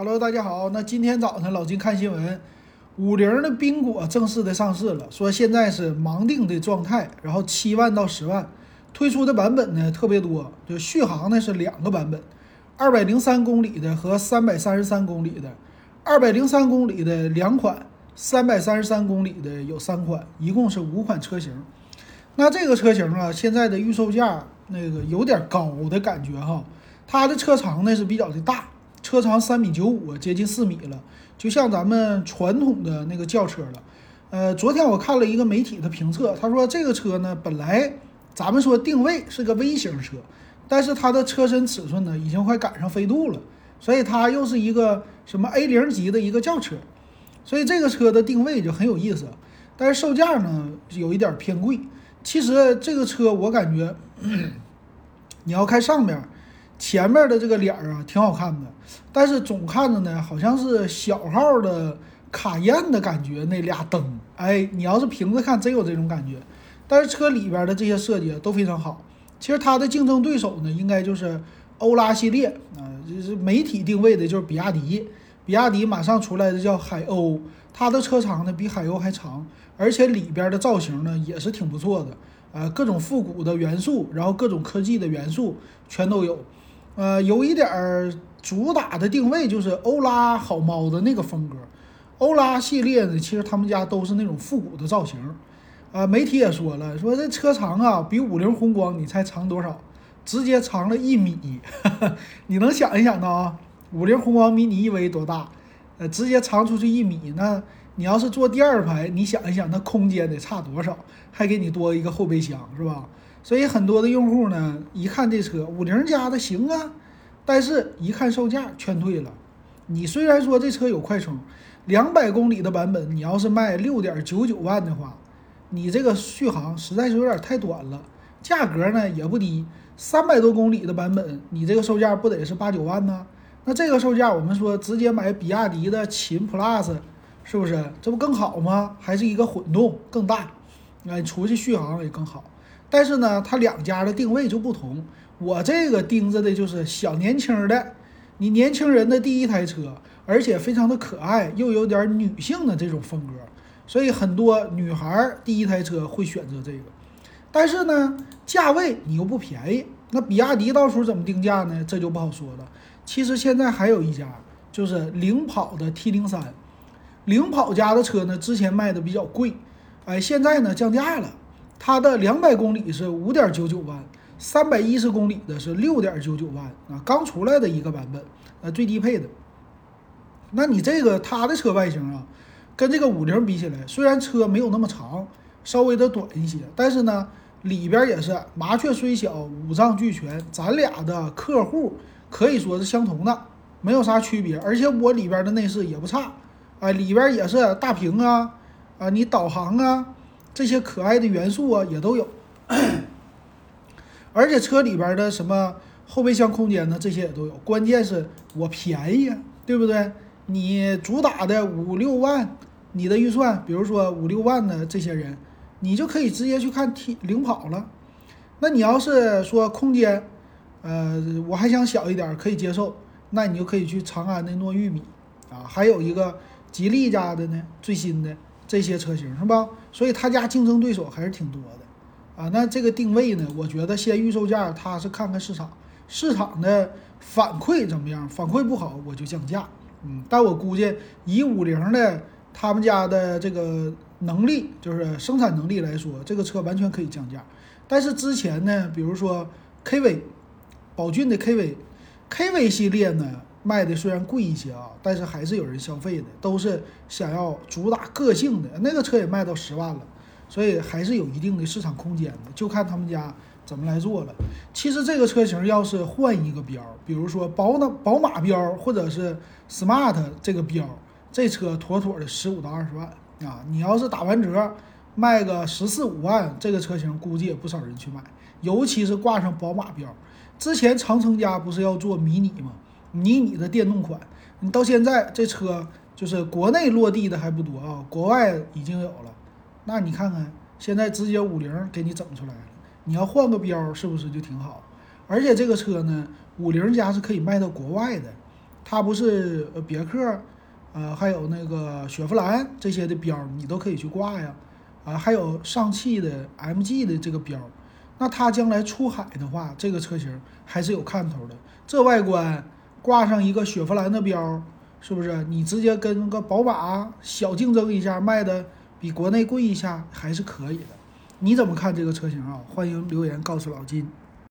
Hello，大家好。那今天早上老金看新闻，五菱的缤果正式的上市了，说现在是盲定的状态，然后七万到十万，推出的版本呢特别多，就续航呢是两个版本，二百零三公里的和三百三十三公里的，二百零三公里的两款，三百三十三公里的有三款，一共是五款车型。那这个车型啊，现在的预售价那个有点高的感觉哈，它的车长呢是比较的大。车长三米九五，接近四米了，就像咱们传统的那个轿车了。呃，昨天我看了一个媒体的评测，他说这个车呢，本来咱们说定位是个微型车，但是它的车身尺寸呢，已经快赶上飞度了，所以它又是一个什么 A 零级的一个轿车，所以这个车的定位就很有意思。但是售价呢，有一点偏贵。其实这个车我感觉，你要看上面。前面的这个脸儿啊，挺好看的，但是总看着呢，好像是小号的卡宴的感觉。那俩灯，哎，你要是平着看，真有这种感觉。但是车里边的这些设计都非常好。其实它的竞争对手呢，应该就是欧拉系列啊，就是媒体定位的就是比亚迪。比亚迪马上出来的叫海鸥，它的车长呢比海鸥还长，而且里边的造型呢也是挺不错的，呃，各种复古的元素，然后各种科技的元素全都有。呃，有一点儿主打的定位就是欧拉好猫的那个风格。欧拉系列呢，其实他们家都是那种复古的造型。呃，媒体也说了，说这车长啊，比五菱宏光你猜长多少？直接长了一米。你能想一想到啊？五菱宏光迷你 EV 多大？呃，直接长出去一米，那你要是坐第二排，你想一想，那空间得差多少？还给你多一个后备箱，是吧？所以很多的用户呢，一看这车五菱家的行啊，但是一看售价劝退了。你虽然说这车有快充，两百公里的版本，你要是卖六点九九万的话，你这个续航实在是有点太短了，价格呢也不低，三百多公里的版本，你这个售价不得是八九万呢？那这个售价，我们说直接买比亚迪的秦 Plus，是不是？这不更好吗？还是一个混动更大，哎，出去续航也更好。但是呢，它两家的定位就不同。我这个盯着的就是小年轻的，你年轻人的第一台车，而且非常的可爱，又有点女性的这种风格，所以很多女孩第一台车会选择这个。但是呢，价位你又不便宜，那比亚迪到时候怎么定价呢？这就不好说了。其实现在还有一家，就是领跑的 T 零三，领跑家的车呢，之前卖的比较贵，哎，现在呢降价了。它的两百公里是五点九九万，三百一十公里的是六点九九万啊，刚出来的一个版本，呃，最低配的。那你这个它的车外形啊，跟这个五菱比起来，虽然车没有那么长，稍微的短一些，但是呢，里边也是麻雀虽小，五脏俱全。咱俩的客户可以说是相同的，没有啥区别。而且我里边的内饰也不差，哎，里边也是大屏啊，啊，你导航啊。这些可爱的元素啊，也都有，而且车里边的什么后备箱空间呢，这些也都有。关键是我便宜啊，对不对？你主打的五六万，你的预算，比如说五六万的这些人，你就可以直接去看 T 领跑了。那你要是说空间，呃，我还想小一点，可以接受，那你就可以去长安的糯玉米啊，还有一个吉利家的呢，最新的。这些车型是吧？所以他家竞争对手还是挺多的啊。那这个定位呢？我觉得先预售价，他是看看市场，市场的反馈怎么样？反馈不好，我就降价。嗯，但我估计以五菱的他们家的这个能力，就是生产能力来说，这个车完全可以降价。但是之前呢，比如说 KV，宝骏的 KV，KV 系列呢？卖的虽然贵一些啊，但是还是有人消费的，都是想要主打个性的。那个车也卖到十万了，所以还是有一定的市场空间的，就看他们家怎么来做了。其实这个车型要是换一个标，比如说宝马宝马标或者是 smart 这个标，这车妥妥的十五到二十万啊。你要是打完折卖个十四五万，这个车型估计也不少人去买，尤其是挂上宝马标。之前长城家不是要做迷你吗？迷你的电动款，你到现在这车就是国内落地的还不多啊，国外已经有了。那你看看，现在直接五菱给你整出来了，你要换个标是不是就挺好？而且这个车呢，五菱家是可以卖到国外的，它不是别克，呃还有那个雪佛兰这些的标，你都可以去挂呀，啊还有上汽的 MG 的这个标，那它将来出海的话，这个车型还是有看头的。这外观挂上一个雪佛兰的标，是不是？你直接跟个宝马小竞争一下，卖的比国内贵一下，还是可以的。你怎么看这个车型啊？欢迎留言告诉老金。